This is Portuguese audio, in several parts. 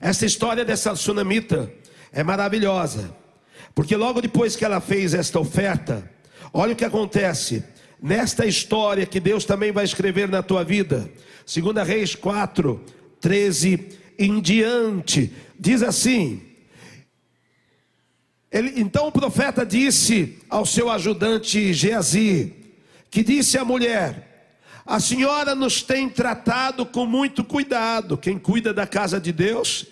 Essa história dessa sunamita é maravilhosa, porque logo depois que ela fez esta oferta, olha o que acontece. Nesta história que Deus também vai escrever na tua vida, 2 Reis 4, 13 em diante, diz assim: ele, então o profeta disse ao seu ajudante Geazi, que disse à mulher: A senhora nos tem tratado com muito cuidado. Quem cuida da casa de Deus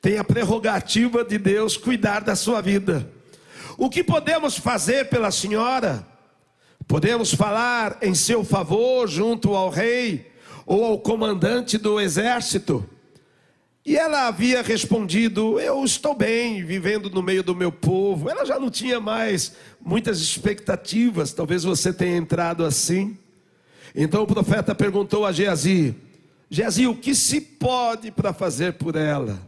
tem a prerrogativa de Deus cuidar da sua vida. O que podemos fazer pela senhora? Podemos falar em seu favor junto ao rei ou ao comandante do exército? E ela havia respondido: Eu estou bem, vivendo no meio do meu povo. Ela já não tinha mais muitas expectativas, talvez você tenha entrado assim. Então o profeta perguntou a Geazi: Geazi, o que se pode para fazer por ela?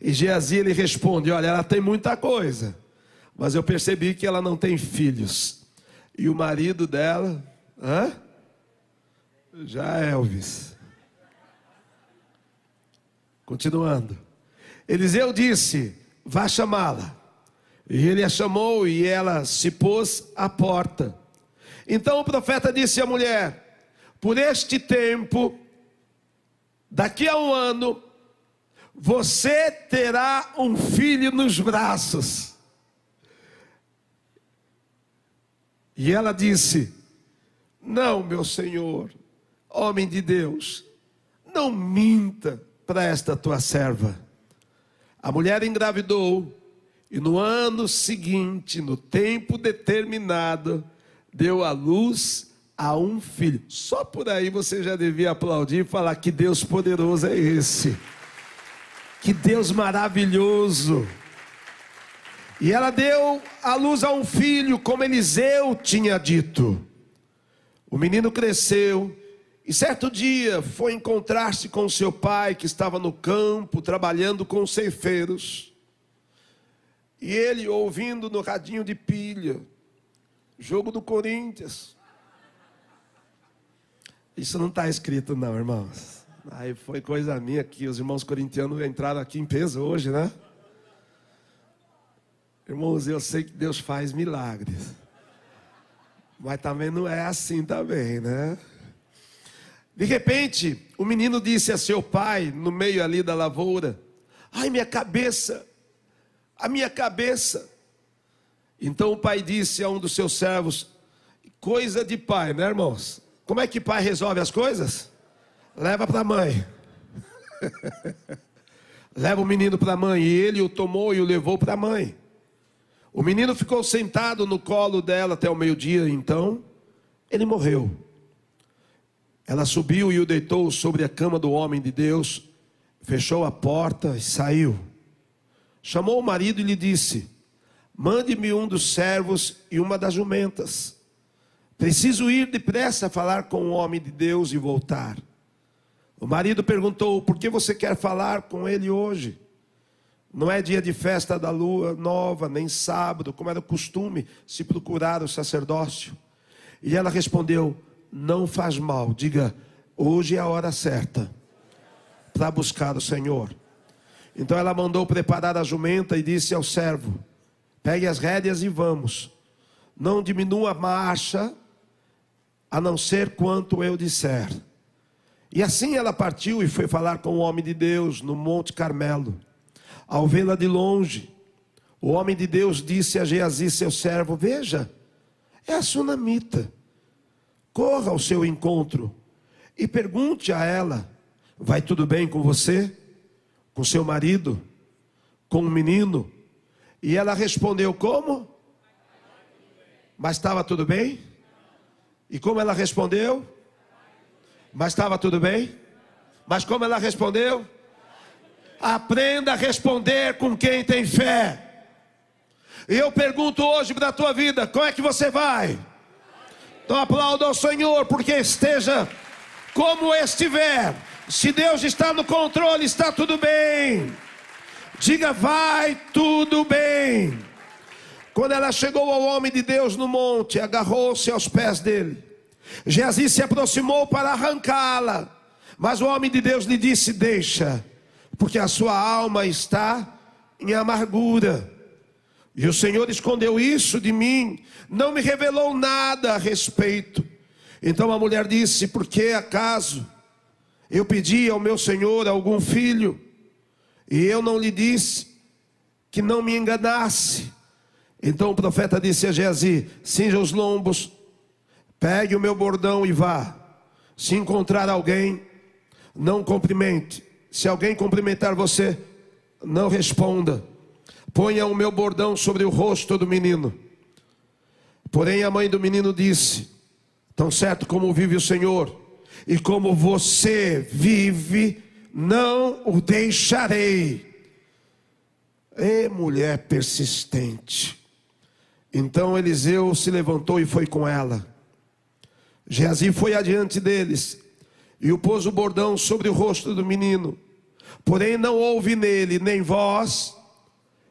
E Geazi ele responde: Olha, ela tem muita coisa, mas eu percebi que ela não tem filhos. E o marido dela, hã? Já é Elvis. Continuando. Eliseu disse: Vá chamá-la. E ele a chamou e ela se pôs à porta. Então o profeta disse à mulher: Por este tempo, daqui a um ano, você terá um filho nos braços. E ela disse: Não, meu senhor, homem de Deus, não minta para esta tua serva. A mulher engravidou e no ano seguinte, no tempo determinado, deu à luz a um filho. Só por aí você já devia aplaudir e falar que Deus poderoso é esse. Que Deus maravilhoso. E ela deu à luz a um filho, como Eliseu tinha dito. O menino cresceu e certo dia foi encontrar-se com seu pai, que estava no campo, trabalhando com os ceifeiros. E ele, ouvindo no radinho de pilha, jogo do Corinthians. Isso não está escrito, não, irmãos. Aí foi coisa minha que os irmãos corintianos entraram aqui em peso hoje, né? Irmãos, eu sei que Deus faz milagres. Mas também não é assim também, né? De repente, o menino disse a seu pai, no meio ali da lavoura: Ai, minha cabeça, a minha cabeça. Então o pai disse a um dos seus servos: Coisa de pai, né, irmãos? Como é que pai resolve as coisas? Leva para a mãe. Leva o menino para a mãe. E ele o tomou e o levou para a mãe. O menino ficou sentado no colo dela até o meio-dia, então ele morreu. Ela subiu e o deitou sobre a cama do homem de Deus, fechou a porta e saiu. Chamou o marido e lhe disse: Mande-me um dos servos e uma das jumentas. Preciso ir depressa falar com o homem de Deus e voltar. O marido perguntou: Por que você quer falar com ele hoje? Não é dia de festa da lua nova, nem sábado, como era costume se procurar o sacerdócio. E ela respondeu: não faz mal. Diga, hoje é a hora certa para buscar o Senhor. Então ela mandou preparar a jumenta e disse ao servo: Pegue as rédeas e vamos. Não diminua a marcha, a não ser quanto eu disser. E assim ela partiu e foi falar com o homem de Deus no Monte Carmelo. Ao vê-la de longe, o homem de Deus disse a Geazi, seu servo: Veja, é a sunamita corra ao seu encontro e pergunte a ela: vai tudo bem com você? Com seu marido? Com o menino? E ela respondeu: como? Mas estava tudo bem? E como ela respondeu? Mas estava tudo bem? Mas como ela respondeu? Aprenda a responder com quem tem fé. Eu pergunto hoje para a tua vida: como é que você vai? Então aplauda ao Senhor, porque esteja como estiver. Se Deus está no controle, está tudo bem. Diga, vai tudo bem. Quando ela chegou ao homem de Deus no monte, agarrou-se aos pés dele. Geazi se aproximou para arrancá-la, mas o homem de Deus lhe disse: Deixa, porque a sua alma está em amargura. E o Senhor escondeu isso de mim, não me revelou nada a respeito. Então a mulher disse: Por que acaso eu pedi ao meu Senhor algum filho, e eu não lhe disse que não me enganasse? Então o profeta disse a Geazi: Cinja os lombos, pegue o meu bordão e vá. Se encontrar alguém, não cumprimente. Se alguém cumprimentar você, não responda. Ponha o meu bordão sobre o rosto do menino. Porém, a mãe do menino disse: Tão certo como vive o Senhor, e como você vive, não o deixarei. E mulher persistente. Então Eliseu se levantou e foi com ela. Geazi foi adiante deles e o pôs o bordão sobre o rosto do menino. Porém, não houve nele nem voz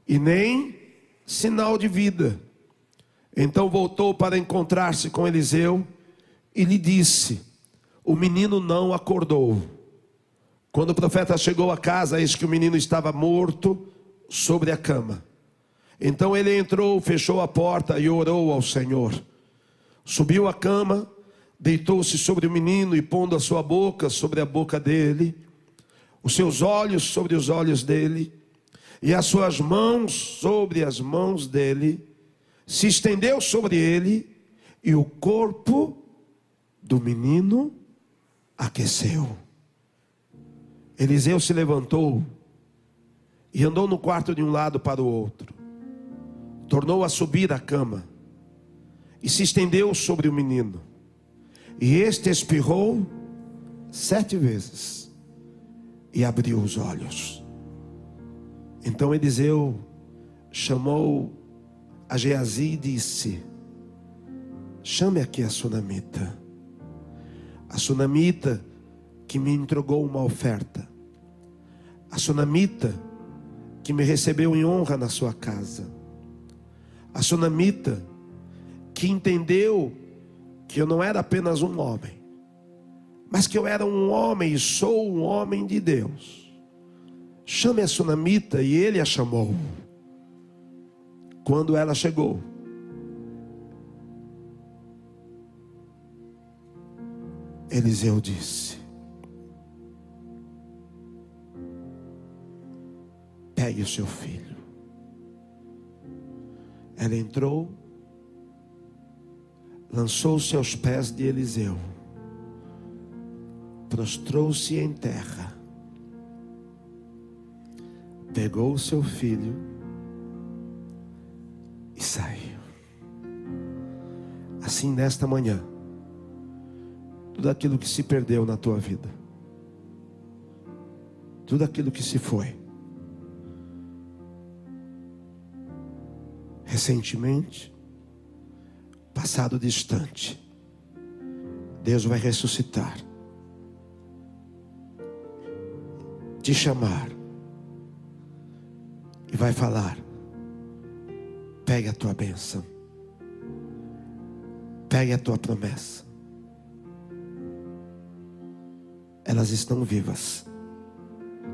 e nem sinal de vida. Então voltou para encontrar-se com Eliseu e lhe disse: O menino não acordou. Quando o profeta chegou a casa, eis que o menino estava morto sobre a cama. Então ele entrou, fechou a porta e orou ao Senhor. Subiu à cama, deitou-se sobre o menino e pondo a sua boca sobre a boca dele, os seus olhos sobre os olhos dele, e as suas mãos sobre as mãos dele, se estendeu sobre ele, e o corpo do menino aqueceu. Eliseu se levantou e andou no quarto de um lado para o outro. Tornou a subir a cama e se estendeu sobre o menino. E este espirrou sete vezes e abriu os olhos. Então Eliseu chamou a Geazi e disse: Chame aqui a sunamita. A sunamita que me entregou uma oferta. A sunamita que me recebeu em honra na sua casa. A sunamita que entendeu que eu não era apenas um homem, mas que eu era um homem e sou um homem de Deus. Chame a sunamita e ele a chamou. Quando ela chegou, Eliseu disse: Pegue o seu filho. Ela entrou, lançou-se aos pés de Eliseu, prostrou-se em terra pegou o seu filho e saiu. Assim, nesta manhã, tudo aquilo que se perdeu na tua vida, tudo aquilo que se foi, recentemente, passado distante, Deus vai ressuscitar, te chamar, e vai falar: pegue a tua bênção, pegue a tua promessa. Elas estão vivas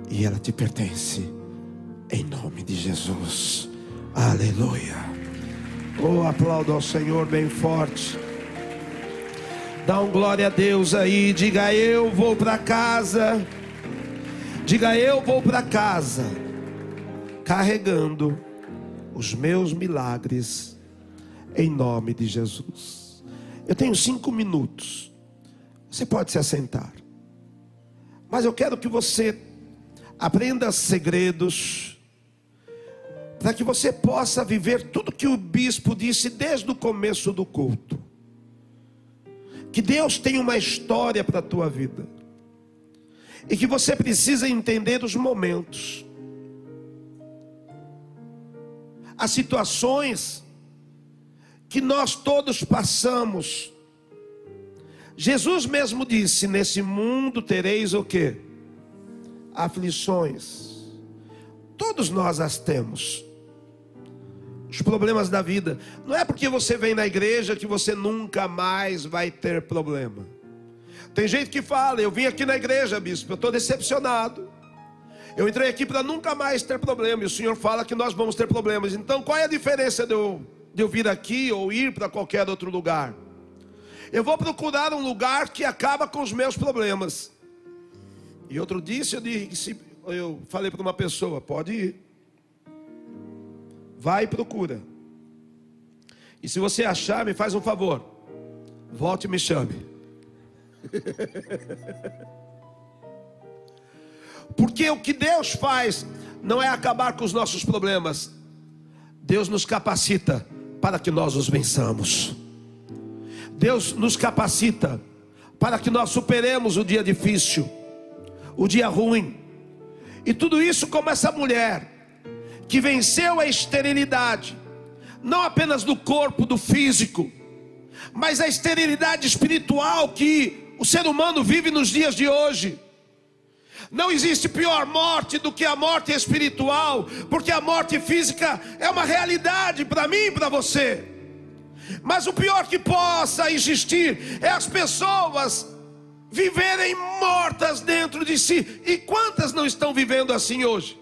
e ela te pertence, em nome de Jesus. Aleluia. Oh, aplauda ao Senhor bem forte. Dá um glória a Deus aí. Diga eu vou para casa. Diga eu vou para casa carregando os meus milagres em nome de Jesus. Eu tenho cinco minutos. Você pode se assentar. Mas eu quero que você aprenda segredos para que você possa viver tudo que o bispo disse desde o começo do culto. Que Deus tem uma história para a tua vida. E que você precisa entender os momentos. as situações que nós todos passamos. Jesus mesmo disse: Nesse mundo tereis o que? Aflições. Todos nós as temos. Os problemas da vida. Não é porque você vem na igreja que você nunca mais vai ter problema. Tem gente que fala: Eu vim aqui na igreja, bispo, eu estou decepcionado. Eu entrei aqui para nunca mais ter problema. E o Senhor fala que nós vamos ter problemas. Então, qual é a diferença de eu, de eu vir aqui ou ir para qualquer outro lugar? Eu vou procurar um lugar que acaba com os meus problemas. E outro dia eu, disse, eu falei para uma pessoa: pode ir. Vai e procura. E se você achar, me faz um favor. Volte e me chame. Porque o que Deus faz não é acabar com os nossos problemas. Deus nos capacita para que nós os vençamos. Deus nos capacita para que nós superemos o dia difícil, o dia ruim. E tudo isso como essa mulher que venceu a esterilidade, não apenas do corpo, do físico, mas a esterilidade espiritual que o ser humano vive nos dias de hoje. Não existe pior morte do que a morte espiritual, porque a morte física é uma realidade para mim e para você. Mas o pior que possa existir é as pessoas viverem mortas dentro de si. E quantas não estão vivendo assim hoje?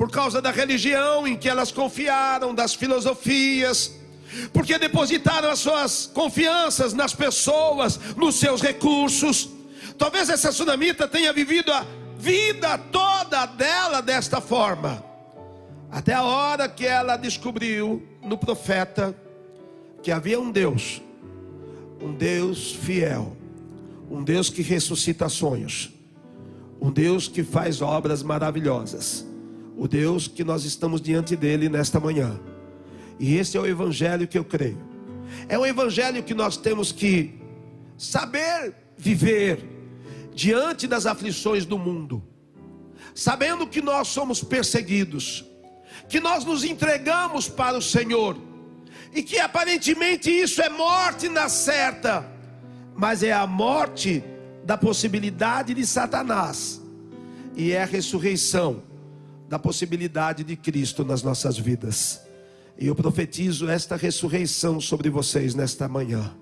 Por causa da religião em que elas confiaram, das filosofias, porque depositaram as suas confianças nas pessoas, nos seus recursos. Talvez essa tsunamita tenha vivido a vida toda dela desta forma, até a hora que ela descobriu no profeta que havia um Deus, um Deus fiel, um Deus que ressuscita sonhos, um Deus que faz obras maravilhosas, o Deus que nós estamos diante dele nesta manhã. E esse é o evangelho que eu creio. É um evangelho que nós temos que saber viver diante das aflições do mundo, sabendo que nós somos perseguidos, que nós nos entregamos para o Senhor, e que aparentemente isso é morte na certa, mas é a morte da possibilidade de Satanás, e é a ressurreição da possibilidade de Cristo nas nossas vidas. E eu profetizo esta ressurreição sobre vocês nesta manhã.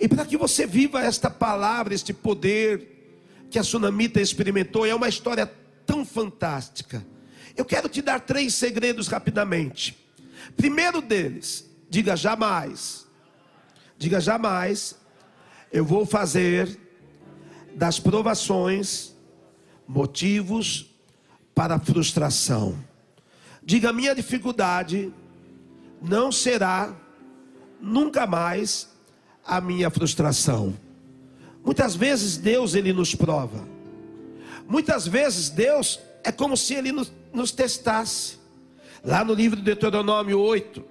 E para que você viva esta palavra, este poder que a tsunamita experimentou, é uma história tão fantástica. Eu quero te dar três segredos rapidamente. Primeiro deles, diga jamais. Diga jamais. Eu vou fazer das provações motivos para frustração. Diga minha dificuldade não será nunca mais a minha frustração. Muitas vezes Deus ele nos prova. Muitas vezes Deus é como se ele nos, nos testasse. Lá no livro de Deuteronômio 8,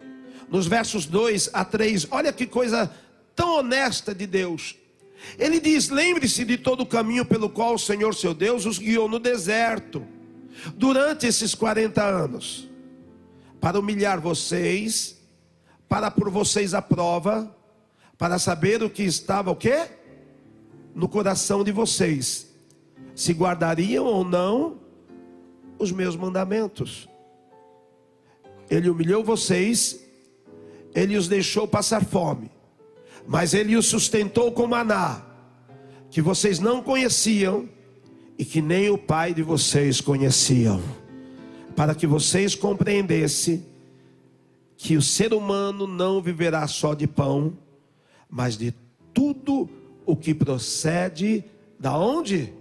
nos versos 2 a 3, olha que coisa tão honesta de Deus. Ele diz: Lembre-se de todo o caminho pelo qual o Senhor seu Deus os guiou no deserto, durante esses 40 anos para humilhar vocês, para por vocês a prova, para saber o que estava o quê? No coração de vocês. Se guardariam ou não os meus mandamentos. Ele humilhou vocês, ele os deixou passar fome, mas ele os sustentou com maná, que vocês não conheciam e que nem o pai de vocês conheciam para que vocês compreendessem que o ser humano não viverá só de pão, mas de tudo o que procede da onde?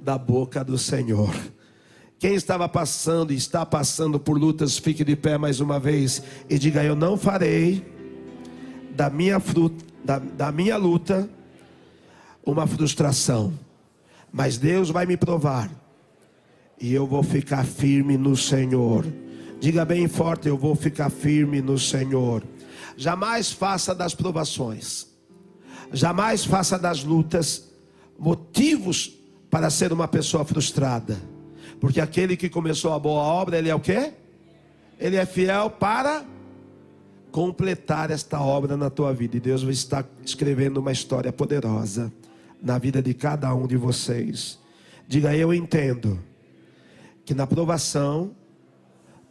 Da boca do Senhor. Quem estava passando e está passando por lutas, fique de pé mais uma vez e diga: Eu não farei da minha, fruta, da, da minha luta uma frustração, mas Deus vai me provar e eu vou ficar firme no Senhor. Diga bem forte: eu vou ficar firme no Senhor. Jamais faça das provações, jamais faça das lutas motivos para ser uma pessoa frustrada, porque aquele que começou a boa obra, ele é o que? Ele é fiel para completar esta obra na tua vida, e Deus estar escrevendo uma história poderosa na vida de cada um de vocês. Diga, eu entendo que na provação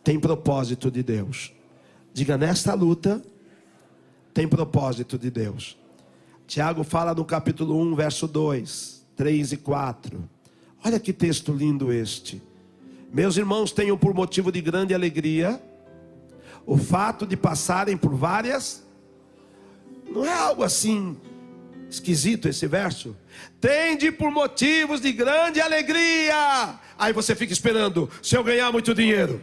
tem propósito de Deus. Diga, nesta luta tem propósito de Deus. Tiago fala no capítulo 1, verso 2, 3 e 4. Olha que texto lindo este. Meus irmãos, tenham por motivo de grande alegria o fato de passarem por várias. Não é algo assim esquisito esse verso? Tende por motivos de grande alegria. Aí você fica esperando, se eu ganhar muito dinheiro,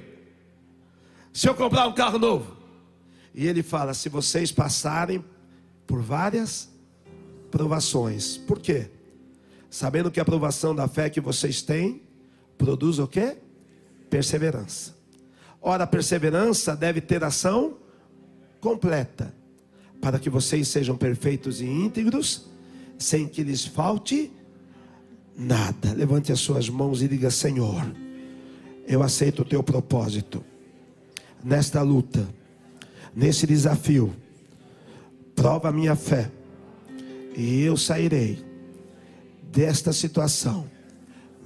se eu comprar um carro novo. E ele fala: se vocês passarem por várias provações. Por quê? Sabendo que a provação da fé que vocês têm produz o quê? Perseverança. Ora, a perseverança deve ter ação completa, para que vocês sejam perfeitos e íntegros, sem que lhes falte nada. Levante as suas mãos e diga: Senhor, eu aceito o teu propósito nesta luta, nesse desafio. Prova a minha fé, e eu sairei desta situação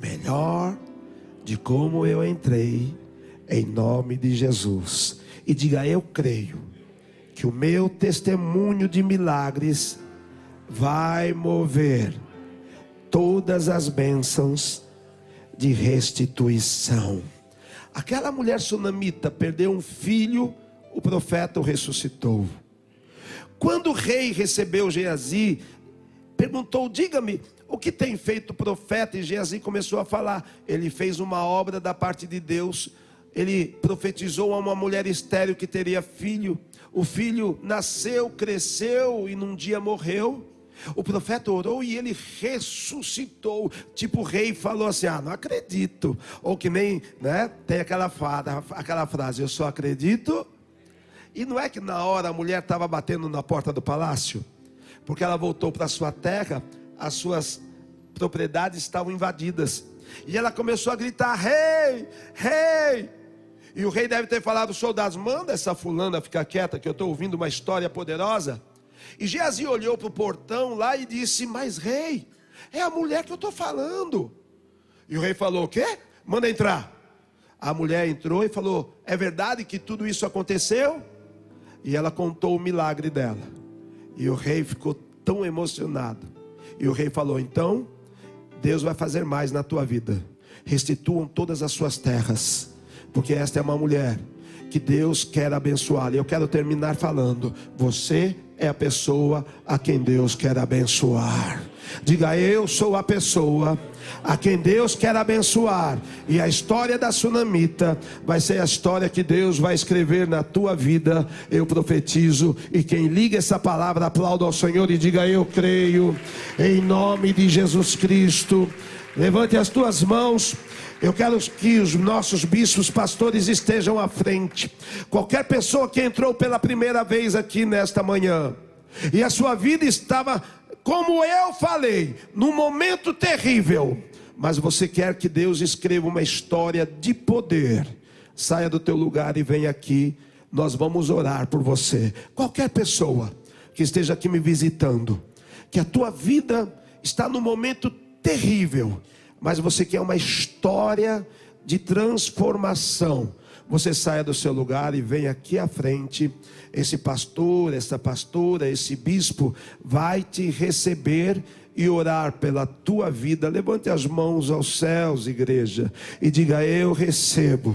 melhor de como eu entrei, em nome de Jesus. E diga: Eu creio que o meu testemunho de milagres vai mover todas as bênçãos de restituição. Aquela mulher sunamita perdeu um filho, o profeta o ressuscitou. Quando o rei recebeu Geazi, perguntou: Diga-me, o que tem feito o profeta? E Geazi começou a falar. Ele fez uma obra da parte de Deus. Ele profetizou a uma mulher estéril que teria filho. O filho nasceu, cresceu e num dia morreu. O profeta orou e ele ressuscitou. Tipo, o rei falou assim: Ah, não acredito. Ou que nem, né? Tem aquela, fada, aquela frase: Eu só acredito. E não é que na hora a mulher estava batendo na porta do palácio? Porque ela voltou para sua terra as suas propriedades estavam invadidas. E ela começou a gritar: Rei, rei! E o rei deve ter falado aos soldados: manda essa fulana ficar quieta, que eu estou ouvindo uma história poderosa. E Geazi olhou para o portão lá e disse: Mas rei, é a mulher que eu estou falando. E o rei falou: O quê? Manda entrar. A mulher entrou e falou: É verdade que tudo isso aconteceu? E ela contou o milagre dela. E o rei ficou tão emocionado e o rei falou: Então, Deus vai fazer mais na tua vida. Restituam todas as suas terras, porque esta é uma mulher que Deus quer abençoar. E eu quero terminar falando: Você é a pessoa a quem Deus quer abençoar. Diga, eu sou a pessoa a quem Deus quer abençoar. E a história da sunamita vai ser a história que Deus vai escrever na tua vida. Eu profetizo. E quem liga essa palavra, aplauda ao Senhor e diga: Eu creio, em nome de Jesus Cristo. Levante as tuas mãos. Eu quero que os nossos bispos pastores estejam à frente. Qualquer pessoa que entrou pela primeira vez aqui nesta manhã e a sua vida estava como eu falei, num momento terrível, mas você quer que Deus escreva uma história de poder, saia do teu lugar e venha aqui, nós vamos orar por você. Qualquer pessoa que esteja aqui me visitando, que a tua vida está num momento terrível, mas você quer uma história de transformação você saia do seu lugar e venha aqui à frente. Esse pastor, essa pastora, esse bispo vai te receber e orar pela tua vida. Levante as mãos aos céus, igreja, e diga: Eu recebo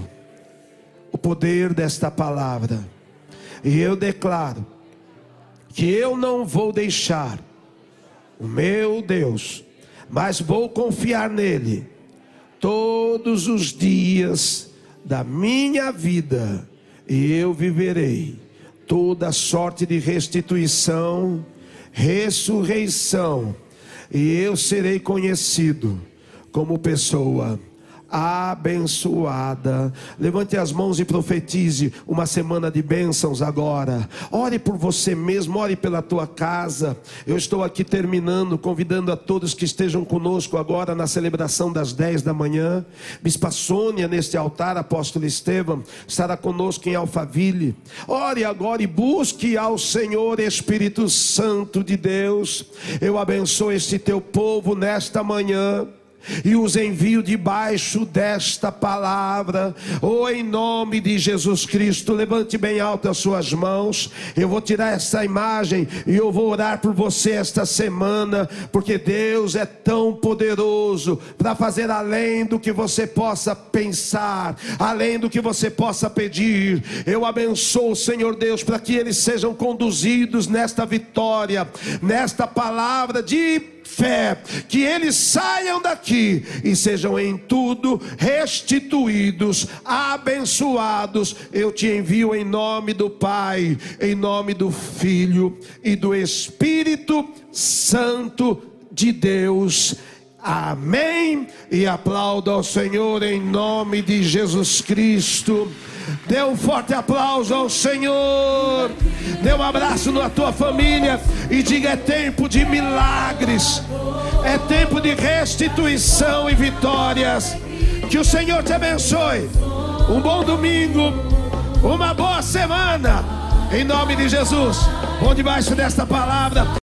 o poder desta palavra, e eu declaro que eu não vou deixar o meu Deus, mas vou confiar nele todos os dias da minha vida, e eu viverei toda sorte de restituição, ressurreição, e eu serei conhecido como pessoa abençoada. Levante as mãos e profetize uma semana de bênçãos agora. Ore por você mesmo, ore pela tua casa. Eu estou aqui terminando, convidando a todos que estejam conosco agora na celebração das 10 da manhã. Bispa Sônia, neste altar, apóstolo Estevam, estará conosco em Alphaville. Ore agora e busque ao Senhor Espírito Santo de Deus. Eu abençoo este teu povo nesta manhã e os envio debaixo desta palavra. Oh, em nome de Jesus Cristo, levante bem alto as suas mãos. Eu vou tirar essa imagem e eu vou orar por você esta semana, porque Deus é tão poderoso para fazer além do que você possa pensar, além do que você possa pedir. Eu abençoo, Senhor Deus, para que eles sejam conduzidos nesta vitória, nesta palavra de fé, que eles saiam daqui e sejam em tudo restituídos, abençoados. Eu te envio em nome do Pai, em nome do Filho e do Espírito Santo de Deus. Amém. E aplauda ao Senhor em nome de Jesus Cristo. Dê um forte aplauso ao Senhor. Dê um abraço na tua família e diga: é tempo de milagres, é tempo de restituição e vitórias. Que o Senhor te abençoe. Um bom domingo, uma boa semana. Em nome de Jesus. Vou debaixo desta palavra.